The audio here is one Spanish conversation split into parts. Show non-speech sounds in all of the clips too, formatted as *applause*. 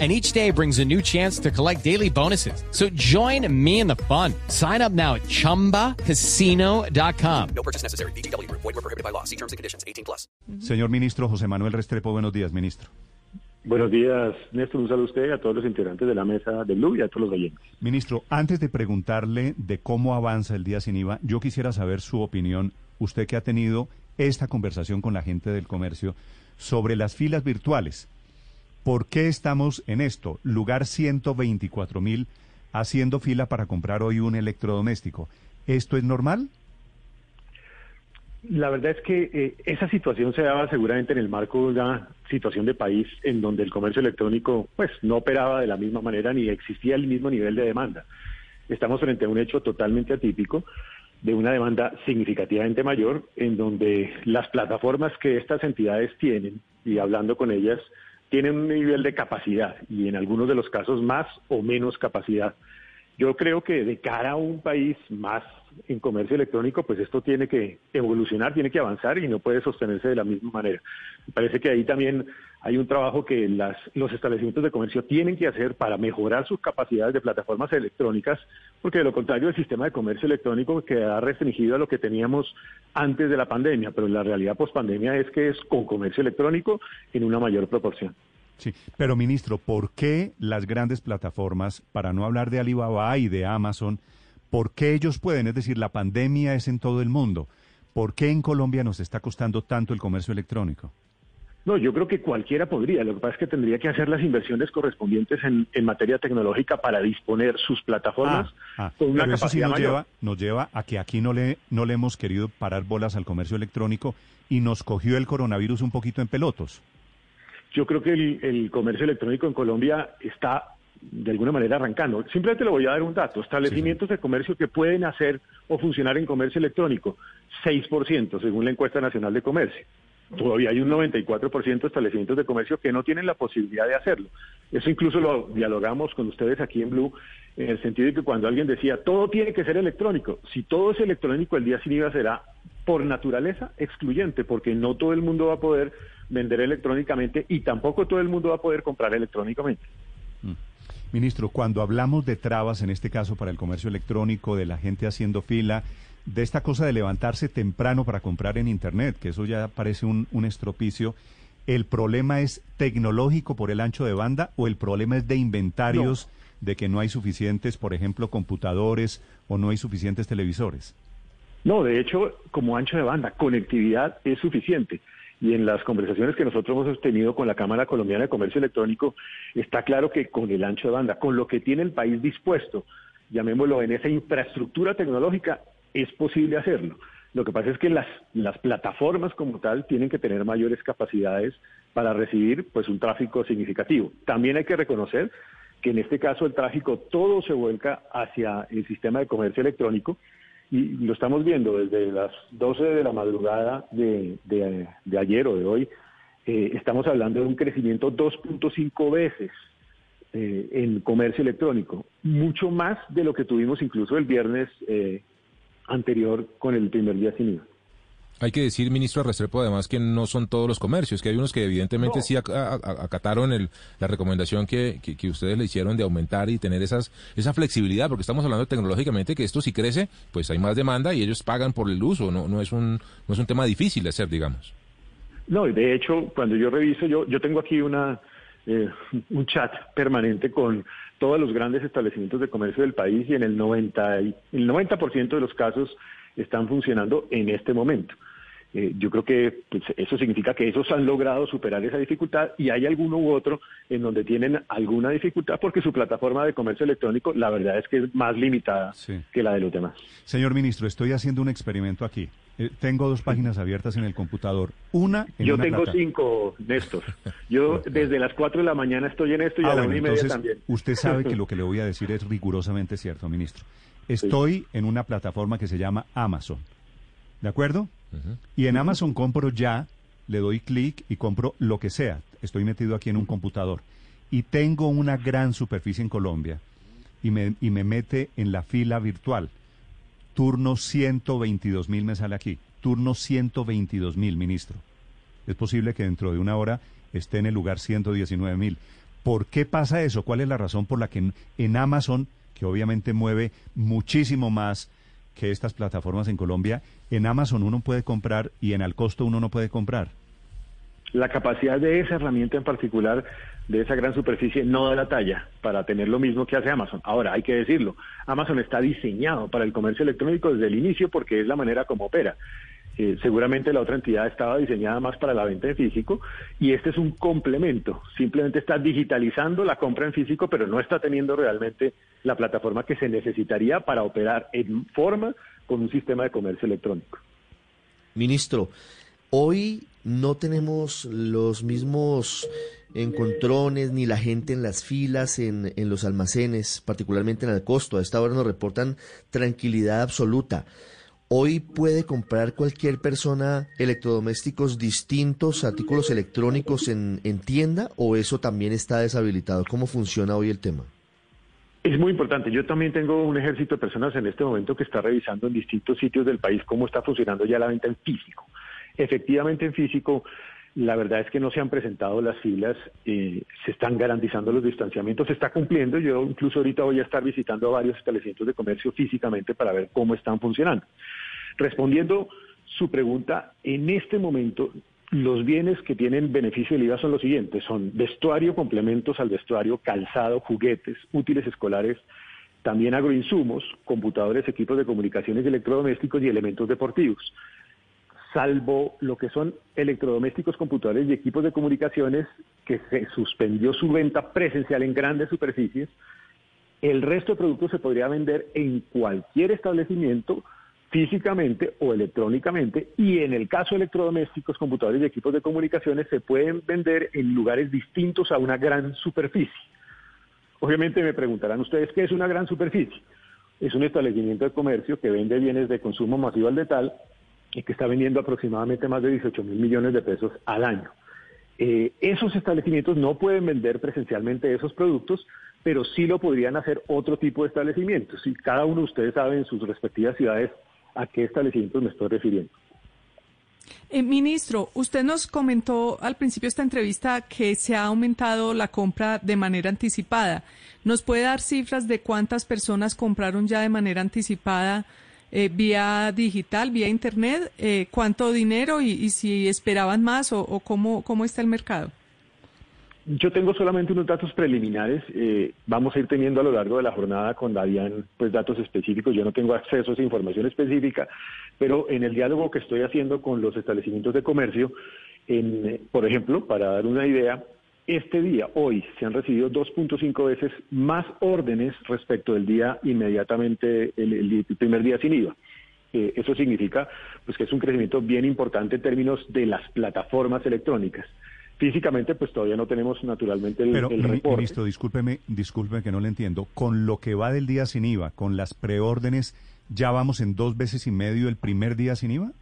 and each day brings a new chance to collect daily bonuses. So join me in the fun. Sign up now at ChumbaCasino.com. No purchase necessary. BGW. Void were prohibited by law. See terms and conditions. 18 plus. Señor ministro José Manuel Restrepo, buenos días, ministro. Buenos días, Néstor. Un saludo a usted, a todos los integrantes de la mesa de Blue y a todos los oyentes. Ministro, antes de preguntarle de cómo avanza el día sin IVA, yo quisiera saber su opinión, usted que ha tenido esta conversación con la gente del comercio sobre las filas virtuales. ¿Por qué estamos en esto? Lugar 124 mil haciendo fila para comprar hoy un electrodoméstico. ¿Esto es normal? La verdad es que eh, esa situación se daba seguramente en el marco de una situación de país en donde el comercio electrónico pues no operaba de la misma manera ni existía el mismo nivel de demanda. Estamos frente a un hecho totalmente atípico de una demanda significativamente mayor en donde las plataformas que estas entidades tienen y hablando con ellas tienen un nivel de capacidad y en algunos de los casos más o menos capacidad. Yo creo que de cara a un país más en comercio electrónico, pues esto tiene que evolucionar, tiene que avanzar y no puede sostenerse de la misma manera. Me parece que ahí también hay un trabajo que las, los establecimientos de comercio tienen que hacer para mejorar sus capacidades de plataformas electrónicas, porque de lo contrario el sistema de comercio electrónico queda restringido a lo que teníamos antes de la pandemia, pero la realidad post pandemia es que es con comercio electrónico en una mayor proporción. Sí, pero ministro, ¿por qué las grandes plataformas, para no hablar de Alibaba y de Amazon, por qué ellos pueden? Es decir, la pandemia es en todo el mundo. ¿Por qué en Colombia nos está costando tanto el comercio electrónico? No, yo creo que cualquiera podría. Lo que pasa es que tendría que hacer las inversiones correspondientes en, materia tecnológica para disponer sus plataformas ah, ah. con una capacidad nos Lleva, nos lleva a que aquí no le, no le hemos querido parar bolas al comercio electrónico y nos cogió el coronavirus un poquito en pelotos. Yo creo que el, comercio electrónico en Colombia está de alguna manera arrancando. Simplemente le voy a dar un dato. Establecimientos de comercio que pueden hacer o funcionar en comercio electrónico, 6% según la encuesta nacional de comercio. Todavía hay un 94% de establecimientos de comercio que no tienen la posibilidad de hacerlo. Eso incluso lo dialogamos con ustedes aquí en Blue, en el sentido de que cuando alguien decía, todo tiene que ser electrónico, si todo es electrónico, el día sin IVA será por naturaleza excluyente, porque no todo el mundo va a poder vender electrónicamente y tampoco todo el mundo va a poder comprar electrónicamente. Mm. Ministro, cuando hablamos de trabas, en este caso para el comercio electrónico, de la gente haciendo fila, de esta cosa de levantarse temprano para comprar en Internet, que eso ya parece un, un estropicio, ¿el problema es tecnológico por el ancho de banda o el problema es de inventarios, de que no hay suficientes, por ejemplo, computadores o no hay suficientes televisores? No, de hecho, como ancho de banda, conectividad es suficiente. Y en las conversaciones que nosotros hemos tenido con la Cámara Colombiana de Comercio Electrónico, está claro que con el ancho de banda, con lo que tiene el país dispuesto, llamémoslo en esa infraestructura tecnológica, es posible hacerlo. Lo que pasa es que las, las plataformas como tal tienen que tener mayores capacidades para recibir pues un tráfico significativo. También hay que reconocer que en este caso el tráfico todo se vuelca hacia el sistema de comercio electrónico y lo estamos viendo desde las 12 de la madrugada de, de, ayer o de hoy, eh, estamos hablando de un crecimiento 2.5 veces eh, en comercio electrónico, mucho más de lo que tuvimos incluso el viernes eh, anterior con el primer día sin IVA. Hay que decir, ministro Restrepo, además que no son todos los comercios, que hay unos que evidentemente sí acataron el, la recomendación que, que, ustedes le hicieron de aumentar y tener esas, esa flexibilidad, porque estamos hablando tecnológicamente que esto si crece, pues hay más demanda y ellos pagan por el uso, no, no, es, un, no es un tema difícil de hacer, digamos. No, de hecho, cuando yo reviso, yo, yo tengo aquí una, eh, un chat permanente con todos los grandes establecimientos de comercio del país y en el 90, el 90% de los casos están funcionando en este momento. Eh, yo creo que pues, eso significa que esos han logrado superar esa dificultad y hay alguno u otro en donde tienen alguna dificultad porque su plataforma de comercio electrónico la verdad es que es más limitada que la de los demás. Señor ministro, estoy haciendo un experimento aquí. Eh, tengo dos páginas abiertas en el computador. Una en Yo tengo cinco, Néstor. Yo *laughs* desde las cuatro de la mañana estoy en esto y a la una y media también. Usted sabe que lo *laughs* que le voy a decir es rigurosamente cierto, ministro. Estoy en una plataforma que se llama Amazon. ¿De acuerdo? Y en Amazon compro ya, le doy clic y compro lo que sea. Estoy metido aquí en un computador. Y tengo una gran superficie en Colombia y me, y me mete en la fila virtual. Turno 122 mil me sale aquí. Turno 122 mil, ministro. Es posible que dentro de una hora esté en el lugar 119 mil. ¿Por qué pasa eso? ¿Cuál es la razón por la que en, en Amazon, que obviamente mueve muchísimo más que estas plataformas en Colombia, en Amazon uno puede comprar y en al costo uno no puede comprar? La capacidad de esa herramienta en particular, de esa gran superficie, no da la talla para tener lo mismo que hace Amazon. Ahora, hay que decirlo, Amazon está diseñado para el comercio electrónico desde el inicio porque es la manera como opera. Eh, seguramente la otra entidad estaba diseñada más para la venta en físico y este es un complemento. Simplemente está digitalizando la compra en físico, pero no está teniendo realmente la plataforma que se necesitaría para operar en forma con un sistema de comercio electrónico. Ministro, hoy no tenemos los mismos encontrones ni la gente en las filas, en, en los almacenes, particularmente en el costo. A esta hora nos reportan tranquilidad absoluta. Hoy puede comprar cualquier persona electrodomésticos distintos, artículos electrónicos en, en tienda o eso también está deshabilitado. ¿Cómo funciona hoy el tema? Es muy importante. Yo también tengo un ejército de personas en este momento que está revisando en distintos sitios del país cómo está funcionando ya la venta en físico. Efectivamente, en físico, la verdad es que no se han presentado las filas, eh, se están garantizando los distanciamientos, se está cumpliendo. Yo incluso ahorita voy a estar visitando a varios establecimientos de comercio físicamente para ver cómo están funcionando. Respondiendo su pregunta, en este momento los bienes que tienen beneficio del IVA son los siguientes, son vestuario, complementos al vestuario, calzado, juguetes, útiles escolares, también agroinsumos, computadores, equipos de comunicaciones y electrodomésticos y elementos deportivos. Salvo lo que son electrodomésticos, computadores y equipos de comunicaciones, que se suspendió su venta presencial en grandes superficies, el resto de productos se podría vender en cualquier establecimiento físicamente o electrónicamente y en el caso de electrodomésticos, computadores y equipos de comunicaciones se pueden vender en lugares distintos a una gran superficie. Obviamente me preguntarán ustedes qué es una gran superficie. Es un establecimiento de comercio que vende bienes de consumo masivo al detal y que está vendiendo aproximadamente más de 18 mil millones de pesos al año. Eh, esos establecimientos no pueden vender presencialmente esos productos, pero sí lo podrían hacer otro tipo de establecimientos. Y cada uno de ustedes sabe en sus respectivas ciudades a qué establecimientos me estoy refiriendo. Eh, ministro, usted nos comentó al principio de esta entrevista que se ha aumentado la compra de manera anticipada. ¿Nos puede dar cifras de cuántas personas compraron ya de manera anticipada eh, vía digital, vía Internet? Eh, ¿Cuánto dinero y, si esperaban más o, o cómo, cómo está el mercado? Yo tengo solamente unos datos preliminares. Eh, vamos a ir teniendo a lo largo de la jornada con Davián pues datos específicos. Yo no tengo *laughs* acceso a esa información específica, pero en el diálogo que estoy haciendo con los establecimientos de comercio, en, por ejemplo, para dar una idea, este día, hoy, se han recibido 2.5 veces más órdenes respecto del día inmediatamente, el, primer día sin IVA. Eh, eso significa pues que es un crecimiento bien importante en términos de las plataformas electrónicas. Físicamente, pues todavía no tenemos naturalmente el, Pero, el reporte. Ministro, discúlpeme, discúlpeme que no le entiendo. Con lo que va del día sin IVA, con las preórdenes, ¿ya vamos en dos veces y medio el primer día sin IVA?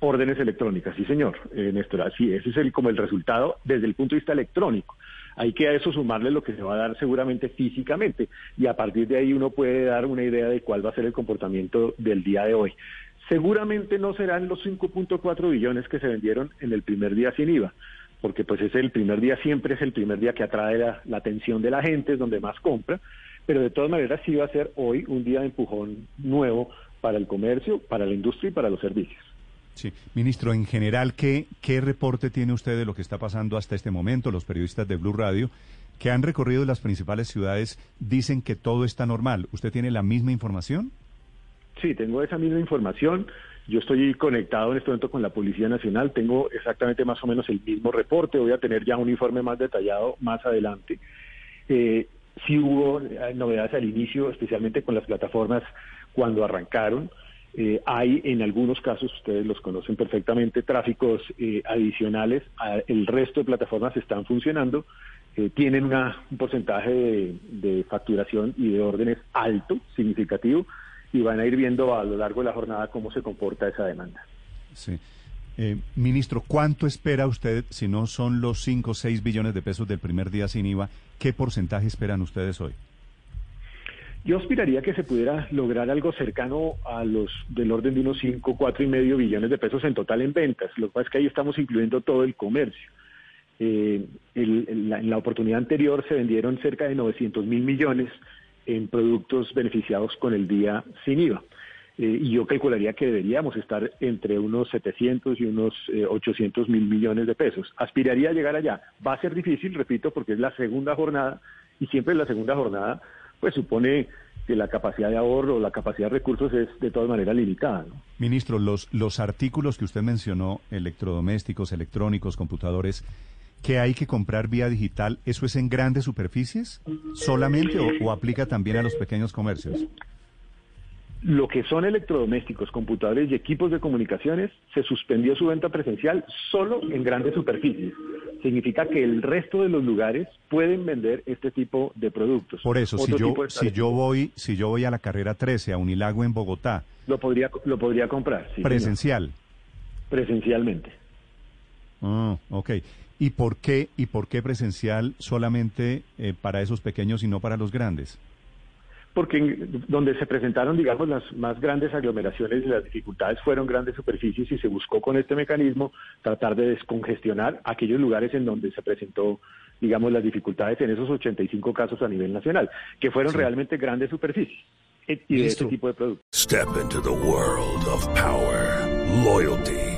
Órdenes electrónicas, sí señor, eh, Néstor, así, ese es el, como el resultado desde el punto de vista electrónico. Hay que a eso sumarle lo que se va a dar seguramente físicamente y a partir de ahí uno puede dar una idea de cuál va a ser el comportamiento del día de hoy. Seguramente no serán los 5.4 billones que se vendieron en el primer día sin IVA, porque pues es el primer día, siempre es el primer día que atrae la, la atención de la gente, es donde más compra, pero de todas maneras sí va a ser hoy un día de empujón nuevo para el comercio, para la industria y para los servicios. Sí, ministro, en general, ¿qué, ¿qué reporte tiene usted de lo que está pasando hasta este momento? Los periodistas de Blue Radio que han recorrido las principales ciudades dicen que todo está normal. ¿Usted tiene la misma información? Sí, tengo esa misma información. Yo estoy conectado en este momento con la Policía Nacional, tengo exactamente más o menos el mismo reporte, voy a tener ya un informe más detallado más adelante. Eh, sí hubo eh, novedades al inicio, especialmente con las plataformas cuando arrancaron. Eh, hay en algunos casos, ustedes los conocen perfectamente, tráficos eh, adicionales. El resto de plataformas están funcionando, eh, tienen una, un porcentaje de facturación y de órdenes alto, significativo y van a ir viendo a lo largo de la jornada cómo se comporta esa demanda. Sí. Eh, ministro, ¿cuánto espera usted, si no son los 5 o 6 billones de pesos del primer día sin IVA, qué porcentaje esperan ustedes hoy? Yo aspiraría que se pudiera lograr algo cercano a los del orden de unos 5, cuatro y medio billones de pesos en total en ventas. Lo que pasa es que ahí estamos incluyendo todo el comercio. Eh, en la oportunidad anterior se vendieron cerca de 900 mil millones en productos beneficiados con el día sin IVA. Eh, y yo calcularía que deberíamos estar entre unos 700 y unos 800 eh, mil millones de pesos. Aspiraría a llegar allá. Va a ser difícil, repito, porque es la segunda jornada y siempre la segunda jornada pues supone que la capacidad de ahorro, la capacidad de recursos es de todas maneras limitada. Ministro, los, los artículos que usted mencionó, electrodomésticos, electrónicos, computadores, que hay que comprar vía digital, ¿eso es en grandes superficies solamente o aplica también a los pequeños comercios? lo que son electrodomésticos, computadores y equipos de comunicaciones, se suspendió su venta presencial solo en grandes superficies. Significa que el resto de los lugares pueden vender este tipo de productos. Por eso, si yo, si yo voy, si yo voy a la carrera 13, a Unilago en Bogotá, lo podría, lo podría comprar. presencial. Presencialmente. Ah, ok. ¿Y por qué, y por qué presencial solamente eh, para esos pequeños y no para los grandes? porque donde se presentaron, digamos, las más grandes aglomeraciones y las dificultades fueron grandes superficies y se buscó con este mecanismo tratar de descongestionar aquellos lugares en donde se presentó, digamos, las dificultades en esos 85 casos a nivel nacional, que fueron realmente grandes superficies y de este tipo de productos. Step into the world of power, loyalty